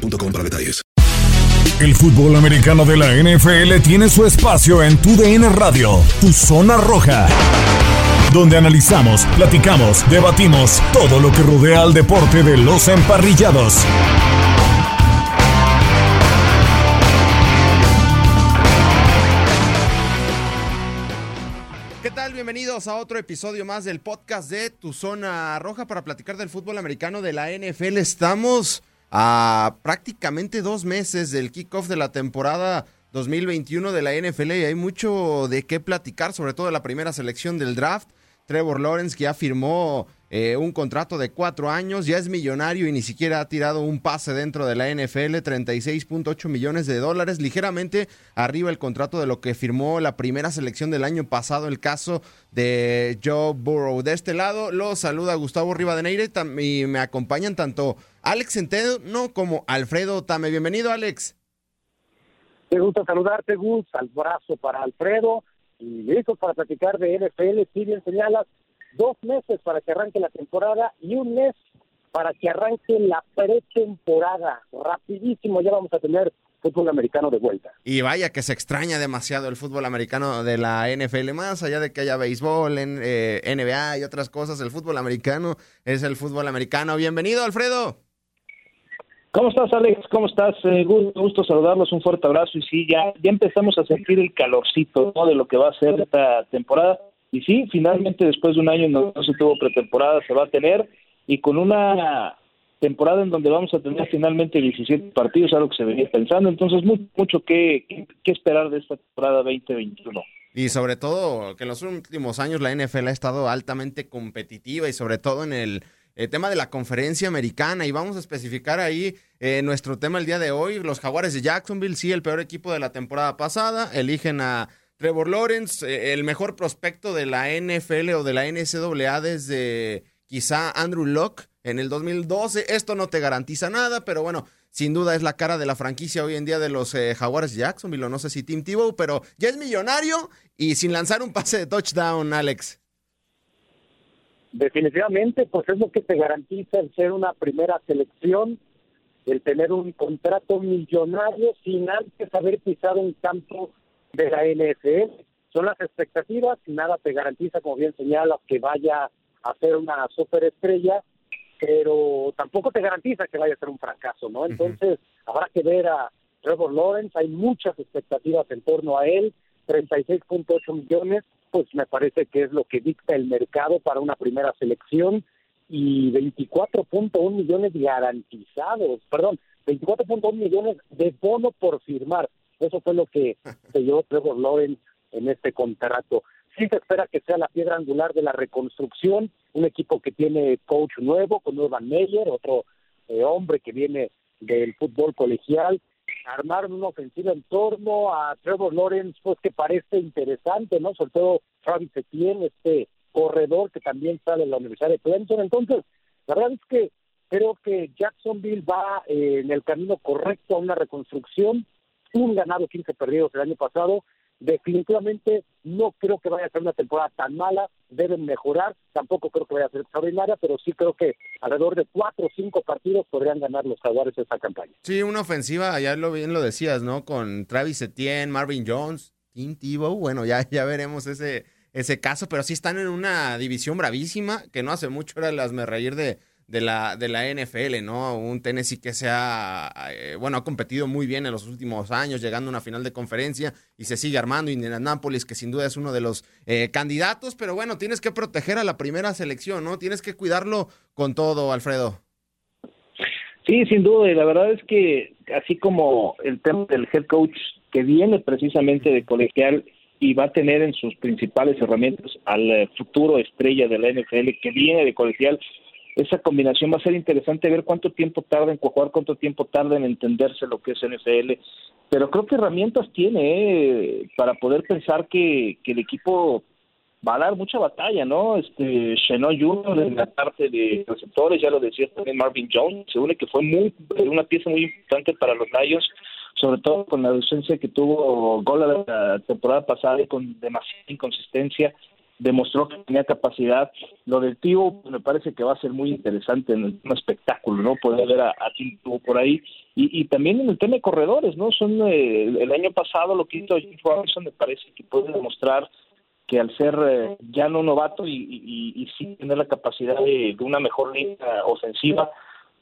boostmobile.com para detalles. El fútbol americano de la NFL tiene su espacio en Tu DN Radio, Tu Zona Roja, donde analizamos, platicamos, debatimos todo lo que rodea al deporte de los emparrillados. ¿Qué tal? Bienvenidos a otro episodio más del podcast de Tu Zona Roja para platicar del fútbol americano de la NFL. Estamos a prácticamente dos meses del kickoff de la temporada 2021 de la NFL y hay mucho de qué platicar, sobre todo de la primera selección del draft. Trevor Lawrence que ya firmó eh, un contrato de cuatro años, ya es millonario y ni siquiera ha tirado un pase dentro de la NFL, 36.8 millones de dólares, ligeramente arriba el contrato de lo que firmó la primera selección del año pasado, el caso de Joe Burrow. De este lado lo saluda Gustavo Rivadeneire y me acompañan tanto Alex Centeno como Alfredo Tame. Bienvenido, Alex. Te gusta saludarte, Gus, al brazo para Alfredo y listos para platicar de NFL, si bien señalas, dos meses para que arranque la temporada y un mes para que arranque la pretemporada. Rapidísimo ya vamos a tener fútbol americano de vuelta. Y vaya que se extraña demasiado el fútbol americano de la NFL, más allá de que haya béisbol, en, eh, NBA y otras cosas, el fútbol americano es el fútbol americano. Bienvenido, Alfredo. ¿Cómo estás, Alex? ¿Cómo estás? Eh, gusto saludarlos, un fuerte abrazo. Y sí, ya, ya empezamos a sentir el calorcito de lo que va a ser esta temporada. Y sí, finalmente, después de un año no, no se tuvo pretemporada, se va a tener. Y con una temporada en donde vamos a tener finalmente 17 partidos, algo que se venía pensando. Entonces, mucho, mucho que, que, esperar de esta temporada 2021. Y sobre todo que en los últimos años la NFL ha estado altamente competitiva y sobre todo en el el tema de la conferencia americana y vamos a especificar ahí eh, nuestro tema el día de hoy. Los Jaguares de Jacksonville, sí, el peor equipo de la temporada pasada, eligen a Trevor Lawrence, eh, el mejor prospecto de la NFL o de la NCAA desde quizá Andrew Locke en el 2012. Esto no te garantiza nada, pero bueno, sin duda es la cara de la franquicia hoy en día de los eh, Jaguares Jacksonville, no sé si Tim Tebow, pero ya es millonario y sin lanzar un pase de touchdown, Alex. Definitivamente, pues es lo que te garantiza el ser una primera selección, el tener un contrato millonario sin antes haber pisado un campo de la NFL. Son las expectativas, nada te garantiza, como bien señalas, que vaya a ser una superestrella, pero tampoco te garantiza que vaya a ser un fracaso, ¿no? Entonces, habrá que ver a Trevor Lawrence, hay muchas expectativas en torno a él, 36.8 millones, pues me parece que es lo que dicta el mercado para una primera selección y 24.1 millones garantizados, perdón, 24.1 millones de bono por firmar. Eso fue lo que se llevó Trevor Lawrence en este contrato. Sí se espera que sea la piedra angular de la reconstrucción, un equipo que tiene coach nuevo, con Urban Meyer, otro eh, hombre que viene del fútbol colegial, armaron una ofensiva en torno a Trevor Lawrence, pues que parece interesante, ¿no? Sobre todo Travis Etienne, este corredor que también sale de la Universidad de Clemson. Entonces, la verdad es que creo que Jacksonville va eh, en el camino correcto a una reconstrucción. Un ganado, 15 perdidos el año pasado definitivamente no creo que vaya a ser una temporada tan mala, deben mejorar, tampoco creo que vaya a ser extraordinaria, pero sí creo que alrededor de cuatro o cinco partidos podrían ganar los jugadores esa campaña. Sí, una ofensiva, ya lo bien lo decías, ¿no? Con Travis Etienne, Marvin Jones, Tim Tebow, bueno, ya, ya veremos ese, ese caso, pero sí están en una división bravísima, que no hace mucho era las me reír de de la, de la NFL, ¿no? Un Tennessee que se ha, eh, bueno, ha competido muy bien en los últimos años, llegando a una final de conferencia y se sigue armando. Indianapolis, que sin duda es uno de los eh, candidatos, pero bueno, tienes que proteger a la primera selección, ¿no? Tienes que cuidarlo con todo, Alfredo. Sí, sin duda, y la verdad es que así como el tema del head coach que viene precisamente de colegial y va a tener en sus principales herramientas al eh, futuro estrella de la NFL que viene de colegial, esa combinación va a ser interesante ver cuánto tiempo tarda en jugar, cuánto tiempo tarda en entenderse lo que es NFL, pero creo que herramientas tiene eh, para poder pensar que, que el equipo va a dar mucha batalla, ¿no? Este Sheno Jr. en la parte de receptores, ya lo decía también Marvin Jones, se que fue muy una pieza muy importante para los Lions, sobre todo con la ausencia que tuvo Gola la temporada pasada y con demasiada inconsistencia demostró que tenía capacidad. Lo del tío pues, me parece que va a ser muy interesante en el espectáculo, ¿no? Poder ver a, a por ahí. Y, y, también en el tema de corredores, ¿no? Son eh, el año pasado lo que hizo Jim Robinson me parece que puede demostrar que al ser eh, ya no novato y, y, y, sí tener la capacidad de, una mejor línea ofensiva,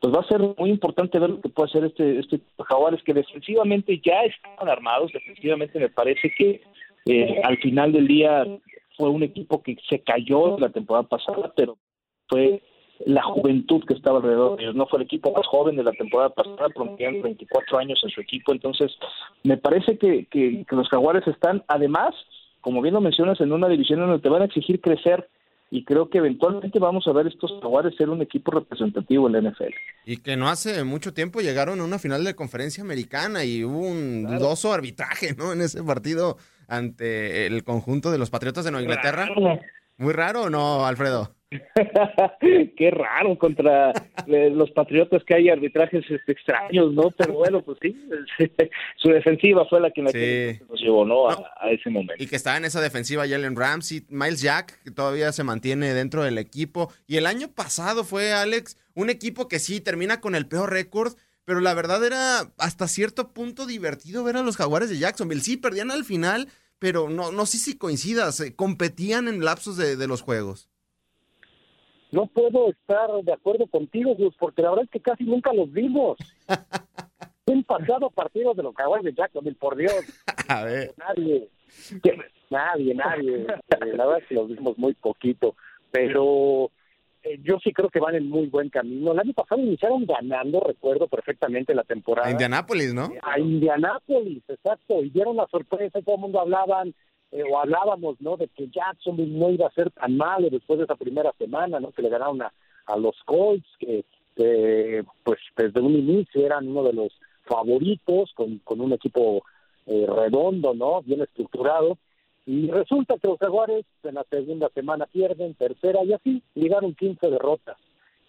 pues va a ser muy importante ver lo que puede hacer este, este Jaguares, que defensivamente ya están armados, defensivamente me parece que eh, al final del día fue un equipo que se cayó la temporada pasada, pero fue la juventud que estaba alrededor de ellos. No fue el equipo más joven de la temporada pasada, promediando 24 años en su equipo. Entonces, me parece que, que, que los Jaguares están, además, como bien lo mencionas, en una división en donde te van a exigir crecer y creo que eventualmente vamos a ver estos jaguares ser un equipo representativo en la NFL. Y que no hace mucho tiempo llegaron a una final de conferencia americana y hubo un dudoso arbitraje, ¿no? En ese partido ante el conjunto de los Patriotas de Nueva Inglaterra. Muy raro, ¿no, Alfredo? Qué raro contra eh, los Patriotas que hay arbitrajes este, extraños, ¿no? Pero bueno, pues sí, su defensiva fue la que, nos llevó, ¿no? A, ese momento. Y que estaba en esa defensiva Jalen Ramsey, Miles Jack, que todavía se mantiene dentro del equipo. Y el año pasado fue, Alex, un equipo que sí termina con el peor récord, pero la verdad era hasta cierto punto divertido ver a los Jaguares de Jacksonville. Sí, perdían al final, pero no, no sé si coincidas, eh, competían en lapsos de los juegos no puedo estar de acuerdo contigo, Gus, porque la verdad es que casi nunca los vimos. Un pasado partido de los Jaguares de Jacksonville, por Dios. A ver. Nadie, nadie, nadie. La verdad es que los vimos muy poquito, pero yo sí creo que van en muy buen camino. El año pasado iniciaron ganando, recuerdo perfectamente la temporada. A Indianápolis, ¿no? A Indianápolis, exacto. Y dieron la sorpresa, todo el mundo hablaban eh, o hablábamos, ¿no? De que Jacksonville no iba a ser tan malo después de esa primera semana, ¿no? Que le ganaron a, a los Colts, que pues desde un inicio eran uno de los favoritos, con, con un equipo eh, redondo, ¿no? Bien estructurado. Y resulta que los Jaguares en la segunda semana pierden, tercera, y así llegaron 15 derrotas.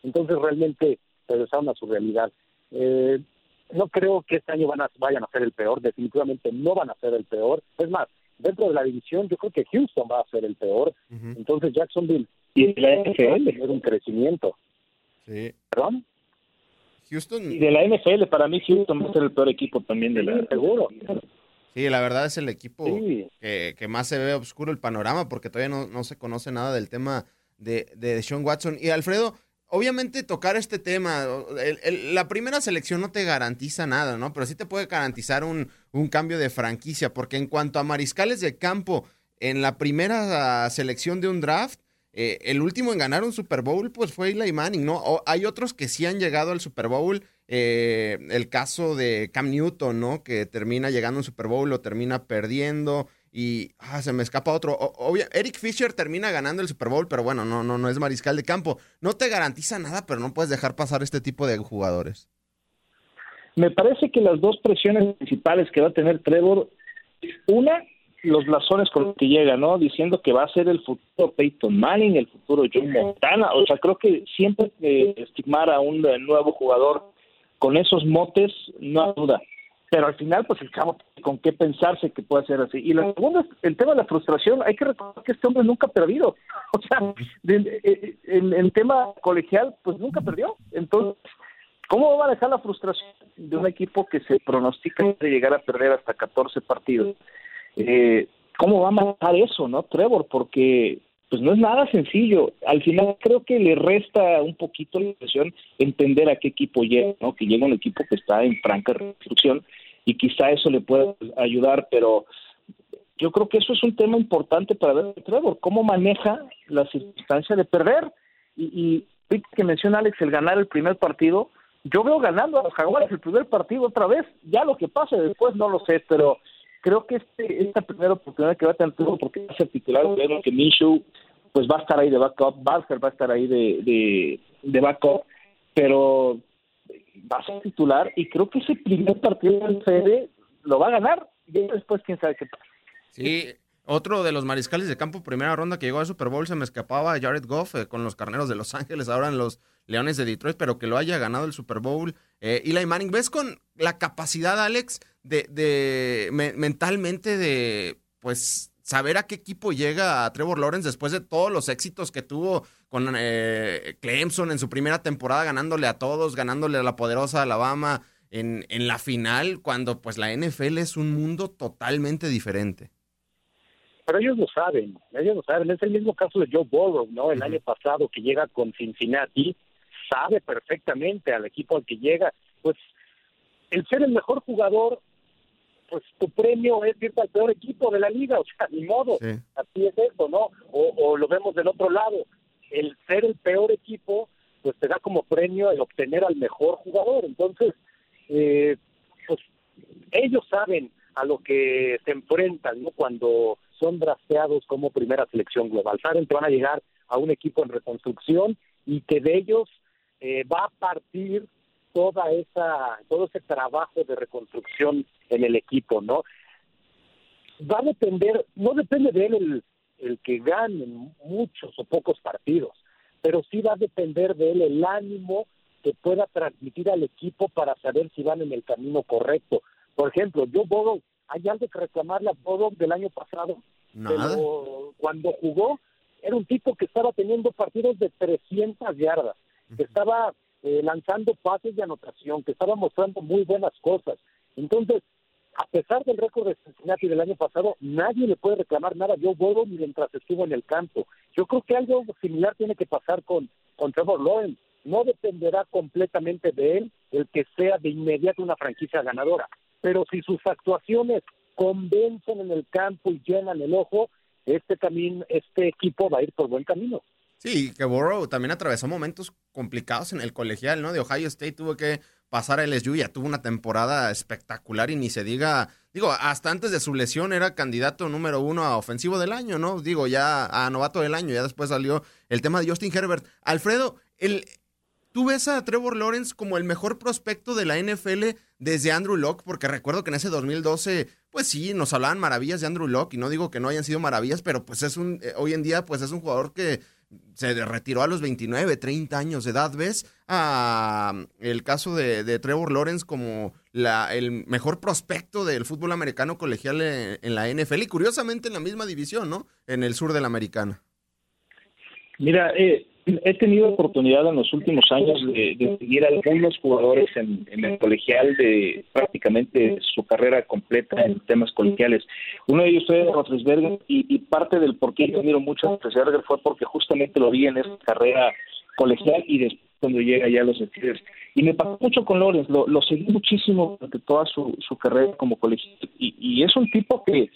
Entonces realmente regresaron a su realidad. Eh, no creo que este año van a, vayan a ser el peor, definitivamente no van a ser el peor. Es más, dentro de la división, yo creo que Houston va a ser el peor. Entonces Jacksonville y la NFL tener un crecimiento. Sí. ¿Perdón? Houston. Y de la NFL, para mí Houston va a ser el peor equipo también de la. Seguro. Sí, la verdad es el equipo que, que, más se ve oscuro el panorama porque todavía no, no se conoce nada del tema de, de Sean Watson. Y Alfredo, obviamente tocar este tema, la primera selección no te garantiza nada, ¿no? Pero sí te puede garantizar un, un, cambio de franquicia, porque en cuanto a mariscales de campo, en la primera selección de un draft, eh, el último en ganar un Super Bowl, pues fue Eli Manning, ¿no? O, hay otros que sí han llegado al Super Bowl, eh, el caso de Cam Newton, ¿no? Que termina llegando un Super Bowl, lo termina perdiendo y ah, se me escapa otro. obvio, Eric Fisher termina ganando el Super Bowl, pero bueno, no, no, no es mariscal de campo. No te garantiza nada, pero no puedes dejar pasar este tipo de jugadores. Me parece que las dos presiones principales que va a tener Trevor, una, los blasones con los que llega, ¿no? Diciendo que va a ser el futuro Peyton Manning, el futuro John Montana. O sea, creo que siempre estigmar a un nuevo jugador con esos motes, no hay duda pero al final pues el chavo con qué pensarse que puede ser así. Y la segunda el tema de la frustración, hay que recordar que este hombre nunca ha perdido, o sea, en el tema colegial pues nunca perdió, entonces, ¿cómo va a manejar la frustración de un equipo que se pronostica de llegar a perder hasta 14 partidos? Eh, ¿Cómo va a manejar eso, no, Trevor? Porque pues no es nada sencillo. Al final creo que le resta un poquito la impresión entender a qué equipo llega, ¿no? Que llega un equipo que está en franca reconstrucción y quizá eso le pueda ayudar, pero yo creo que eso es un tema importante para ver Trevor, cómo maneja la circunstancia de perder y, y que menciona Alex el ganar el primer partido, yo veo ganando a los Jaguares el primer partido otra vez, ya lo que pase después no lo sé, pero creo que este, esta primera oportunidad que va a tener porque va a ser titular, que Minshew pues va a estar ahí de backup, Barker va a estar ahí de, de backup, pero va a ser titular y creo que ese primer partido del CD lo va a ganar y después quién sabe qué pasa. Sí, otro de los mariscales de campo primera ronda que llegó al Super Bowl se me escapaba Jared Goff eh, con los carneros de Los Ángeles, ahora en los Leones de Detroit, pero que lo haya ganado el Super Bowl. Eh, Eli Manning, ¿ves con la capacidad, Alex, de, de mentalmente de pues saber a qué equipo llega a Trevor Lawrence después de todos los éxitos que tuvo con eh, Clemson en su primera temporada, ganándole a todos, ganándole a la poderosa Alabama en, en la final, cuando pues la NFL es un mundo totalmente diferente pero ellos lo saben, ellos lo saben. Es el mismo caso de Joe Burrow, ¿no? El año pasado que llega con Cincinnati, sabe perfectamente al equipo al que llega. Pues el ser el mejor jugador, pues tu premio es irte al peor equipo de la liga, o sea, ni modo. Así es eso, ¿no? O, o lo vemos del otro lado. El ser el peor equipo, pues te da como premio el obtener al mejor jugador. Entonces, eh, pues ellos saben a lo que se enfrentan, ¿no? Cuando son drafteados como primera selección global. Saben que van a llegar a un equipo en reconstrucción y que de ellos eh, va a partir toda esa todo ese trabajo de reconstrucción en el equipo, ¿no? Va a depender, no depende de él el, el que gane muchos o pocos partidos, pero sí va a depender de él el ánimo que pueda transmitir al equipo para saber si van en el camino correcto. Por ejemplo, yo puedo hay algo que reclamarle a Bodo del año pasado. Pero cuando jugó, era un tipo que estaba teniendo partidos de 300 yardas, que estaba eh, lanzando pases de anotación, que estaba mostrando muy buenas cosas. Entonces, a pesar del récord de Cincinnati del año pasado, nadie le puede reclamar nada Joe Burrow mientras estuvo en el campo. Yo creo que algo similar tiene que pasar con, con Trevor Lawrence. No dependerá completamente de él el que sea de inmediato una franquicia ganadora pero si sus actuaciones convencen en el campo y llenan el ojo, este camino, este equipo va a ir por buen camino. Sí, que Burrow también atravesó momentos complicados en el colegial, ¿no? De Ohio State tuvo que pasar a LSU, ya tuvo una temporada espectacular y ni se diga, digo, hasta antes de su lesión era candidato número uno a ofensivo del año, ¿no? Digo, ya a novato del año, ya después salió el tema de Justin Herbert. Alfredo, el, ¿Tú ves a Trevor Lawrence como el mejor prospecto de la NFL desde Andrew Locke? Porque recuerdo que en ese 2012, pues sí, nos hablaban maravillas de Andrew Locke y no digo que no hayan sido maravillas, pero pues es un, eh, hoy en día, pues es un jugador que se retiró a los 29, 30 años de edad. ¿Ves a el caso de, Trevor Lawrence como la, el mejor prospecto del fútbol americano colegial en, en la NFL y curiosamente en la misma división, ¿no? En el sur de la americana. Mira, eh, he tenido oportunidad en los últimos años de, seguir a algunos jugadores en, el colegial de prácticamente su carrera completa en temas colegiales. Uno de ellos fue Roethlisberger y, parte del por qué yo admiro mucho a Roethlisberger fue porque justamente lo vi en esa carrera colegial y después cuando llega ya a los Steelers. Y me pasó mucho con Lorenz, lo, seguí muchísimo durante toda su, su carrera como colegial y, y es un tipo que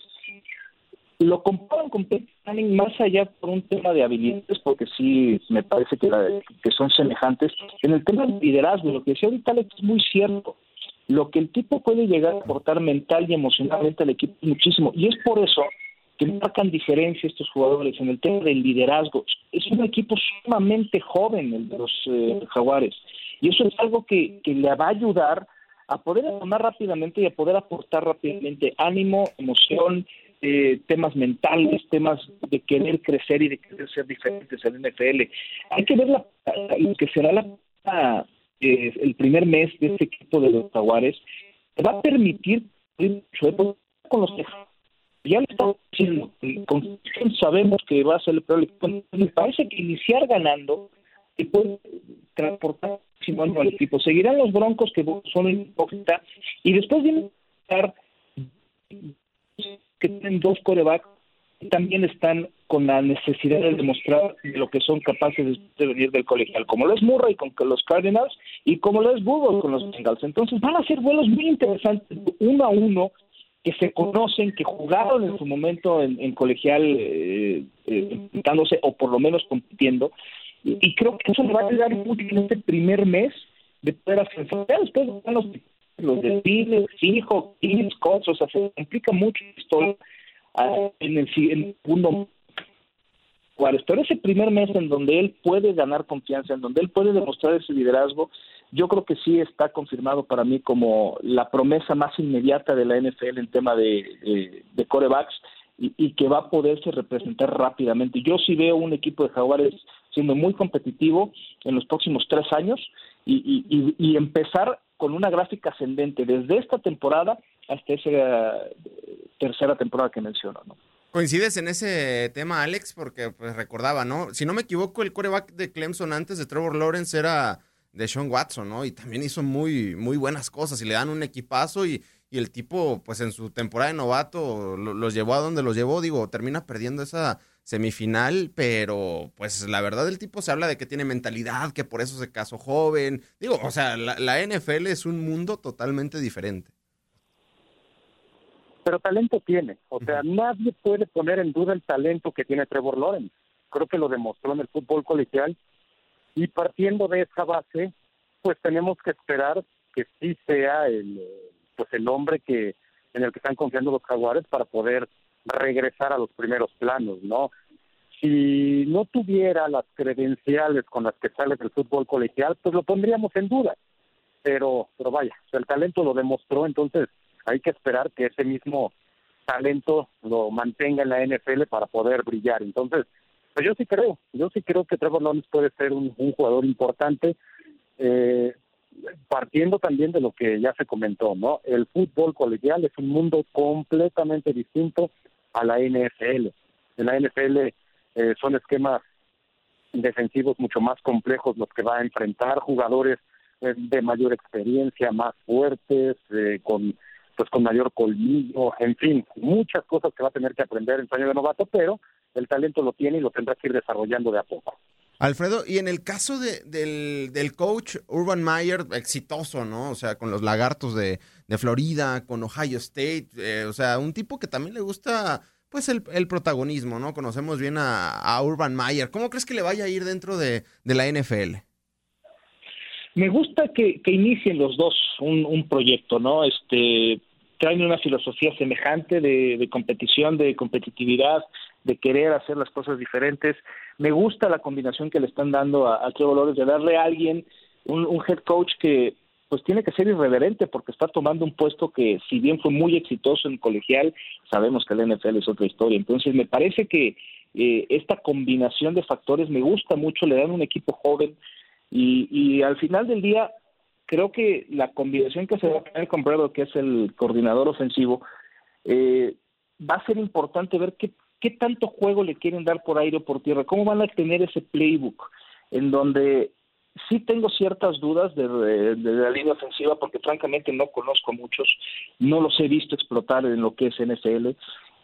lo comparan con Peyton Manning más allá por un tema de habilidades, porque sí me parece que, que son semejantes. En el tema del liderazgo, lo que decía ahorita es muy cierto. Lo que el tipo puede llegar a aportar mental y emocionalmente al equipo es muchísimo. Y es por eso que marcan diferencia estos jugadores en el tema del liderazgo. Es un equipo sumamente joven el de los eh, Jaguares. Y eso es algo que, que le va a ayudar a poder tomar rápidamente y a poder aportar rápidamente ánimo, emoción, eh, temas mentales, temas de querer crecer y de querer ser diferentes en NFL. Hay que ver la, lo que será la, eh, el primer mes de este equipo de los Jaguares. Va a permitir con los ya le estamos diciendo, con sabemos que va a ser el peor equipo. Me parece que iniciar ganando y puede transportar al equipo. Seguirán los Broncos que son hipócritas y después viene a estar que tienen dos corebacks y también están con la necesidad de demostrar lo que son capaces de venir del colegial, como lo es Murray con los Cardinals y como lo es Google con los Bengals. Entonces van a ser vuelos muy interesantes, uno a uno, que se conocen, que jugaron en su momento en, colegial, eh, eh o por lo menos compitiendo, y, creo que eso le va a ayudar mucho en este primer mes de poder hacer. Después van los los desfiles, hijos, hijos, cosas, o sea, se complica mucho esto ah, en el, segundo Juárez. Pero ese primer mes en donde él puede ganar confianza, en donde él puede demostrar ese liderazgo, yo creo que sí está confirmado para mí como la promesa más inmediata de la NFL en tema de, de, corebacks y, que va a poderse representar rápidamente. Yo sí veo un equipo de Jaguares siendo muy competitivo en los próximos tres años y, y empezar con una gráfica ascendente desde esta temporada hasta esa eh, tercera temporada que menciono. ¿no? Coincides en ese tema, Alex, porque pues recordaba, ¿no? Si no me equivoco, el coreback de Clemson antes de Trevor Lawrence era de Sean Watson, ¿no? Y también hizo muy, muy buenas cosas y le dan un equipazo y, y el tipo, pues en su temporada de novato, los llevó a donde los llevó, digo, termina perdiendo esa semifinal, pero pues la verdad el tipo se habla de que tiene mentalidad, que por eso se casó joven. Digo, o sea, la, la NFL es un mundo totalmente diferente pero talento tiene. O sea, nadie puede poner en duda el talento que tiene Trevor Lawrence. Creo que lo demostró en el fútbol colegial. Y partiendo de esa base, pues tenemos que esperar que sí sea el, pues el hombre que en el que están confiando los jaguares para poder regresar a los primeros planos, ¿no? Si no tuviera las credenciales con las que sale del fútbol colegial, pues lo pondríamos en duda. Pero, pero vaya, el talento lo demostró, entonces hay que esperar que ese mismo talento lo mantenga en la NFL para poder brillar. Entonces, pues yo sí creo, yo sí creo que Trevor Lawrence puede ser un, jugador importante, eh, partiendo también de lo que ya se comentó, ¿no? El fútbol colegial es un mundo completamente distinto a la NFL. En la NFL eh, son esquemas defensivos mucho más complejos los que va a enfrentar jugadores eh, de mayor experiencia, más fuertes, con pues con mayor colmillo, en fin, muchas cosas que va a tener que aprender en su año de novato, pero el talento lo tiene y lo tendrá que ir desarrollando de a poco. Alfredo, y en el caso de, del, del, coach Urban Meyer, exitoso, ¿no? O sea, con los lagartos de, de Florida, con Ohio State, eh, o sea, un tipo que también le gusta, pues, el, el protagonismo, ¿no? Conocemos bien a, a, Urban Meyer. ¿Cómo crees que le vaya a ir dentro de, de la NFL? Me gusta que, que inicien los dos un, un proyecto, ¿no? Este, traen una filosofía semejante de, de, competición, de competitividad, de querer hacer las cosas diferentes. Me gusta la combinación que le están dando a, a Trevor de darle a alguien un, head coach que pues tiene que ser irreverente porque está tomando un puesto que si bien fue muy exitoso en colegial, sabemos que el NFL es otra historia. Entonces me parece que eh, esta combinación de factores me gusta mucho, le dan un equipo joven, y, al final del día, creo que la combinación que se va a tener con que es el coordinador ofensivo, eh, va a ser importante ver qué, qué tanto juego le quieren dar por aire o por tierra, cómo van a tener ese playbook, en donde sí tengo ciertas dudas de, la línea ofensiva porque francamente no conozco a muchos, no los he visto explotar en lo que es NFL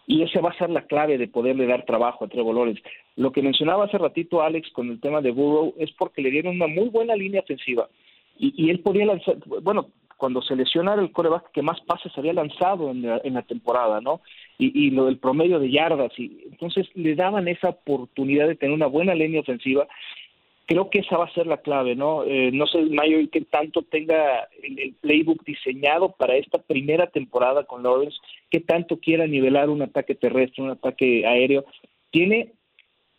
y esa va a ser la clave de poderle dar trabajo a Trevor Lawrence. Lo que mencionaba hace ratito Alex con el tema de Burrow es porque le dieron una muy buena línea ofensiva y, y él podía lanzar, bueno, cuando se lesionara el coreback que más pases había lanzado en la, en la temporada, ¿no? Y, lo del promedio de yardas, y entonces le daban esa oportunidad de tener una buena línea ofensiva creo que esa va a ser la clave, ¿no? Eh, no sé, Mayo, que tanto tenga el, playbook diseñado para esta primera temporada con Lawrence, que tanto quiera nivelar un ataque terrestre, un ataque aéreo. Tiene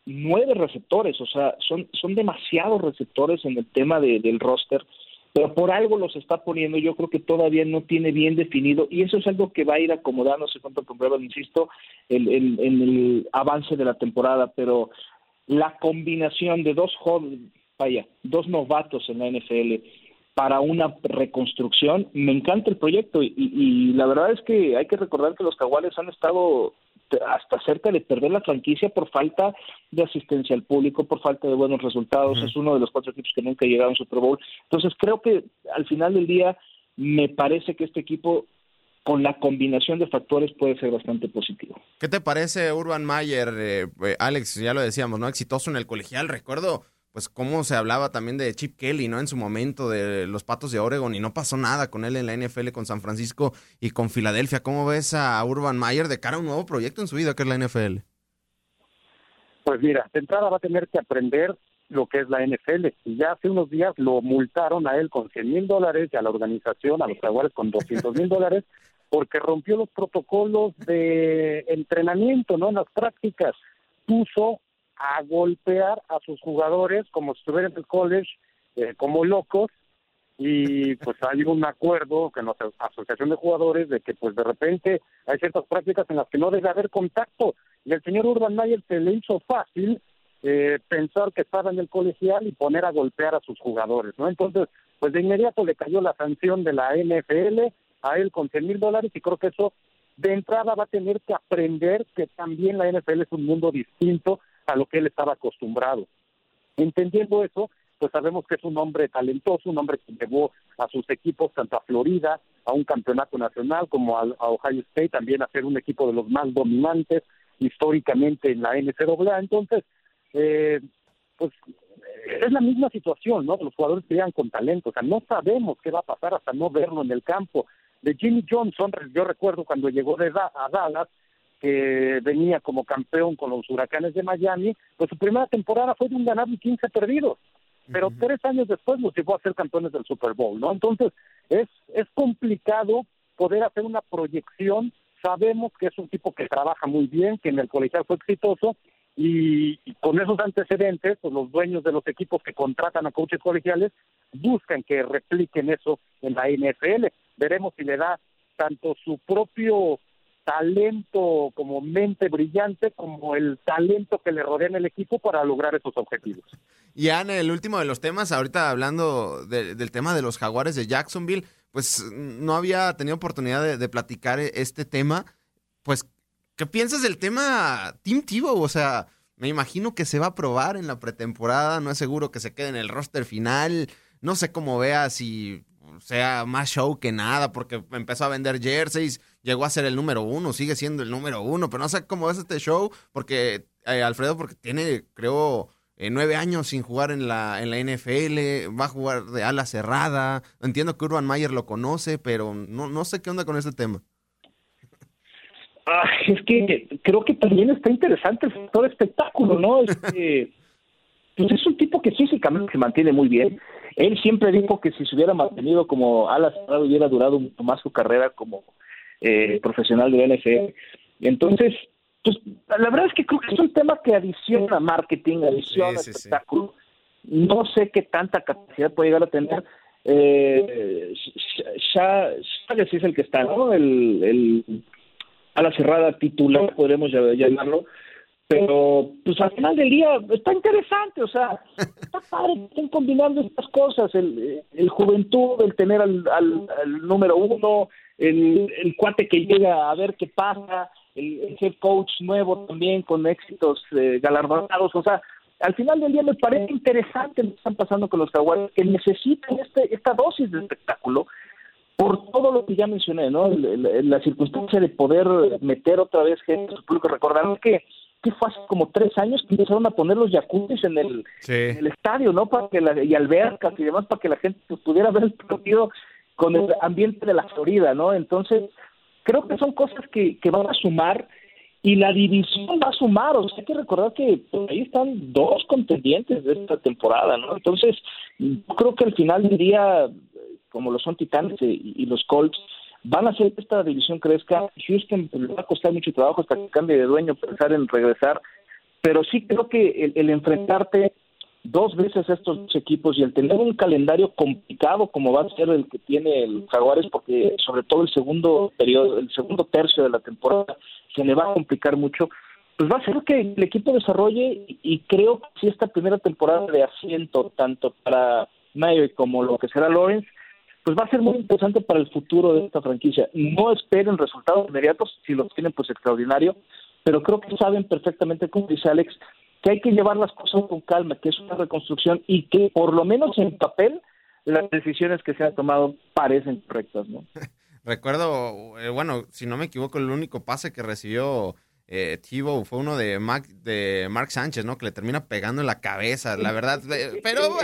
nueve receptores, o sea, son, son demasiados receptores en el tema de, del roster, pero por algo los está poniendo, yo creo que todavía no tiene bien definido, y eso es algo que va a ir acomodándose con prueba, insisto, en el, el, el avance de la temporada, pero la combinación de dos jóvenes, vaya, dos novatos en la NFL para una reconstrucción, me encanta el proyecto y, y, la verdad es que hay que recordar que los Jaguares han estado hasta cerca de perder la franquicia por falta de asistencia al público, por falta de buenos resultados. Es uno de los cuatro equipos que nunca llegaron a Super Bowl. Entonces creo que al final del día me parece que este equipo con la combinación de factores puede ser bastante positivo. ¿Qué te parece Urban Mayer? Eh, eh, Alex, ya lo decíamos, ¿no? Exitoso en el colegial. Recuerdo, pues, cómo se hablaba también de Chip Kelly, ¿no? En su momento, de los Patos de Oregon, y no pasó nada con él en la NFL, con San Francisco y con Filadelfia. ¿Cómo ves a Urban Mayer de cara a un nuevo proyecto en su vida, que es la NFL? Pues mira, de entrada va a tener que aprender lo que es la NFL. Y ya hace unos días lo multaron a él con 100 mil dólares y a la organización, a los Jaguares, con 200 mil dólares, porque rompió los protocolos de entrenamiento, ¿no? En las prácticas. Puso a golpear a sus jugadores como si estuvieran en el college, eh, como locos, y pues hay un acuerdo con la asociación de jugadores de que pues de repente hay ciertas prácticas en las que no debe haber contacto y el señor Urban Mayer se le hizo fácil eh, pensar que estaba en el colegial y poner a golpear a sus jugadores, ¿no? Entonces, pues de inmediato le cayó la sanción de la NFL a él con 100 mil dólares y creo que eso de entrada va a tener que aprender que también la NFL es un mundo distinto a lo que él estaba acostumbrado. Entendiendo eso, pues sabemos que es un hombre talentoso, un hombre que llevó a sus equipos tanto a Florida, a un campeonato nacional, como a, Ohio State, también a ser un equipo de los más dominantes históricamente en la NCAA. Entonces, eh, pues es la misma situación, ¿no? Los jugadores llegan con talento, o sea, no sabemos qué va a pasar hasta no verlo en el campo. De Jimmy Johnson, yo recuerdo cuando llegó de a Dallas, que venía como campeón con los huracanes de Miami, pues su primera temporada fue de un ganado y 15 perdidos. Pero tres años después nos llevó a ser campeones del Super Bowl, ¿no? Entonces, es, es complicado poder hacer una proyección. Sabemos que es un tipo que trabaja muy bien, que en el colegial fue exitoso, y, con esos antecedentes, pues los dueños de los equipos que contratan a coaches colegiales buscan que repliquen eso en la NFL. Veremos si le da tanto su propio talento como mente brillante como el talento que le rodea en el equipo para lograr esos objetivos. Y Ana, el último de los temas, ahorita hablando del tema de los jaguares de Jacksonville, pues no había tenido oportunidad de, platicar este tema. Pues ¿Qué piensas del tema Team Tebow? O sea, me imagino que se va a probar en la pretemporada, no es seguro que se quede en el roster final. No sé cómo vea si sea más show que nada, porque empezó a vender jerseys, llegó a ser el número uno, sigue siendo el número uno, pero no sé cómo es este show, porque eh, Alfredo, porque tiene, creo, eh, nueve años sin jugar en la, en la NFL, va a jugar de ala cerrada. Entiendo que Urban Mayer lo conoce, pero no, no sé qué onda con este tema. Ah, es que creo que también está interesante el factor espectáculo, ¿no? Este, pues es un tipo que físicamente se mantiene muy bien. Él siempre dijo que si se hubiera mantenido como alas hubiera durado mucho más su carrera como eh, profesional de la NFL. Entonces, pues la verdad es que creo que es un tema que adiciona marketing, adiciona espectáculo. No sé qué tanta capacidad puede llegar a tener. Eh, ya, ya, es el que está, ¿no? El, el a la cerrada titular, podremos llamarlo, pero pues al final del día está interesante, o sea, está padre, están combinando estas cosas, el, el juventud, el tener al, al, número uno, el, el, cuate que llega a ver qué pasa, el, head coach nuevo también con éxitos eh, galardonados, o sea, al final del día me parece interesante lo que están pasando con los jaguares, que necesitan este, esta dosis de espectáculo, por todo lo que ya mencioné, ¿no? La, circunstancia de poder meter otra vez gente su público. Recordaron que, que fue hace como tres años que empezaron a poner los jacuzzis en el, el estadio, ¿no? Para que la, y albercas y demás, para que la gente pues, pudiera ver el partido con el ambiente de la Florida, ¿no? Entonces, creo que son cosas que, que van a sumar y la división va a sumar, o sea, hay que recordar que pues, ahí están dos contendientes de esta temporada, ¿no? Entonces, creo que al final diría como lo son Titanes y, los Colts, van a hacer que esta división crezca. Houston pues, le va a costar mucho trabajo hasta que cambie de dueño, pensar en regresar. Pero sí creo que el, enfrentarte dos veces estos dos equipos y el tener un calendario complicado como va a ser el que tiene el Jaguares, porque sobre todo el segundo periodo, el segundo tercio de la temporada se le va a complicar mucho, pues va a ser que el equipo desarrolle y, creo que si esta primera temporada de asiento, tanto para Mayo como lo que será Lawrence, pues va a ser muy interesante para el futuro de esta franquicia. No esperen resultados inmediatos, si los tienen pues extraordinario, pero creo que saben perfectamente, como dice Alex, que hay que llevar las cosas con calma, que es una reconstrucción y que por lo menos en papel las decisiones que se han tomado parecen correctas, ¿no? Recuerdo, eh, bueno, si no me equivoco, el único pase que recibió eh, Tivo fue uno de, Mac, de Mark Sánchez, ¿no? Que le termina pegando en la cabeza, la verdad. Pero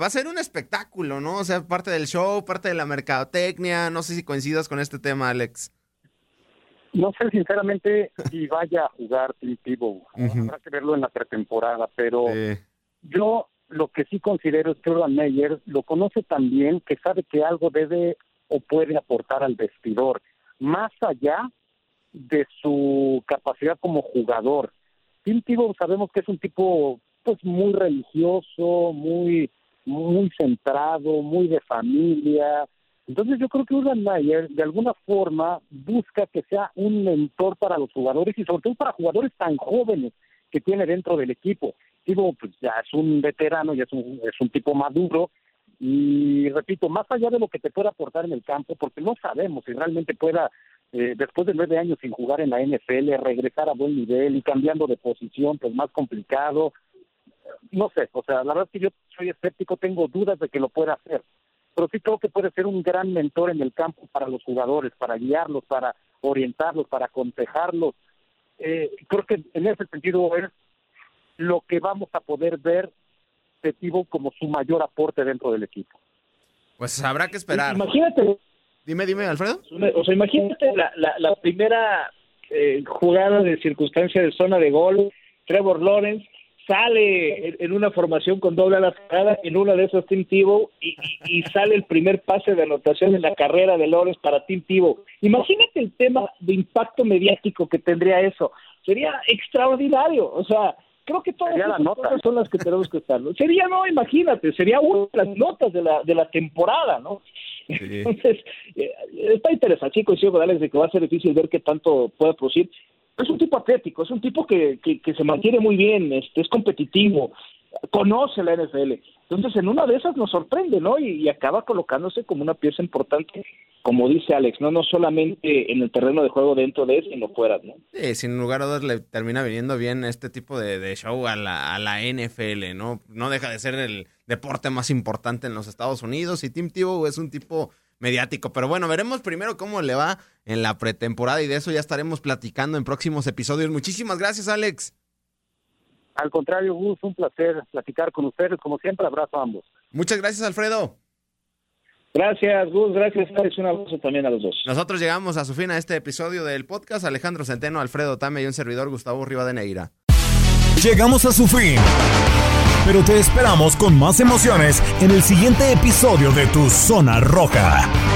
va a ser un espectáculo, ¿no? O sea, parte del show, parte de la mercadotecnia. No sé si coincidas con este tema, Alex. No sé sinceramente si vaya a jugar Tivo. Habrá que verlo en la pretemporada, pero yo lo que sí considero es que Urban Meyer lo conoce tan bien que sabe que algo debe o puede aportar al vestidor. Más allá de su capacidad como jugador. Tim Tebow sabemos que es un tipo pues muy religioso, muy muy centrado, muy de familia. Entonces yo creo que Urban Meyer de alguna forma busca que sea un mentor para los jugadores y sobre todo para jugadores tan jóvenes que tiene dentro del equipo. Digo, pues ya es un veterano, ya es un, es un tipo maduro y repito, más allá de lo que te pueda aportar en el campo, porque no sabemos si realmente pueda, eh, después de nueve años sin jugar en la NFL, regresar a buen nivel y cambiando de posición, pues más complicado, no sé, o sea, la verdad es que yo soy escéptico, tengo dudas de que lo pueda hacer, pero sí creo que puede ser un gran mentor en el campo para los jugadores, para guiarlos, para orientarlos, para aconsejarlos. Eh, creo que en ese sentido es lo que vamos a poder ver de como su mayor aporte dentro del equipo. Pues habrá que esperar. Imagínate. Dime, dime, Alfredo. O sea, imagínate la, la, primera eh, jugada de circunstancia de zona de gol, Trevor Lawrence sale en una formación con doble a la cerrada en una de esas Tim Tebow y, y, sale el primer pase de anotación en la carrera de Lores para Tim Tebow. Imagínate el tema de impacto mediático que tendría eso. Sería extraordinario. O sea, creo que todas las notas son las que tenemos que estar. Sería, no, imagínate, sería una de las notas de la, de la temporada, ¿no? Entonces, eh, está interesante, chicos, sí, Alex, de que va a ser difícil ver qué tanto puede producir es un tipo atlético, es un tipo que, que, se mantiene muy bien, este, es competitivo, conoce la NFL. Entonces, en una de esas nos sorprende, ¿no? Y, acaba colocándose como una pieza importante, como dice Alex, no no solamente en el terreno de juego dentro de él, sino fuera, ¿no? Sí, sin lugar a dudas le termina viniendo bien este tipo de, de show a la, a la NFL, ¿no? No deja de ser el deporte más importante en los Estados Unidos y Tim Tebow es un tipo mediático. Pero bueno, veremos primero cómo le va en la pretemporada y de eso ya estaremos platicando en próximos episodios. Muchísimas gracias, Alex. Al contrario, Gus, un placer platicar con ustedes. Como siempre, abrazo a ambos. Muchas gracias, Alfredo. Gracias, Gus. Gracias, Alex. Un abrazo también a los dos. Nosotros llegamos a su fin a este episodio del podcast. Alejandro Centeno, Alfredo Tame y un servidor, Gustavo Rivadeneira. Llegamos a su fin pero te esperamos con más emociones en el siguiente episodio de Tu Zona Roja.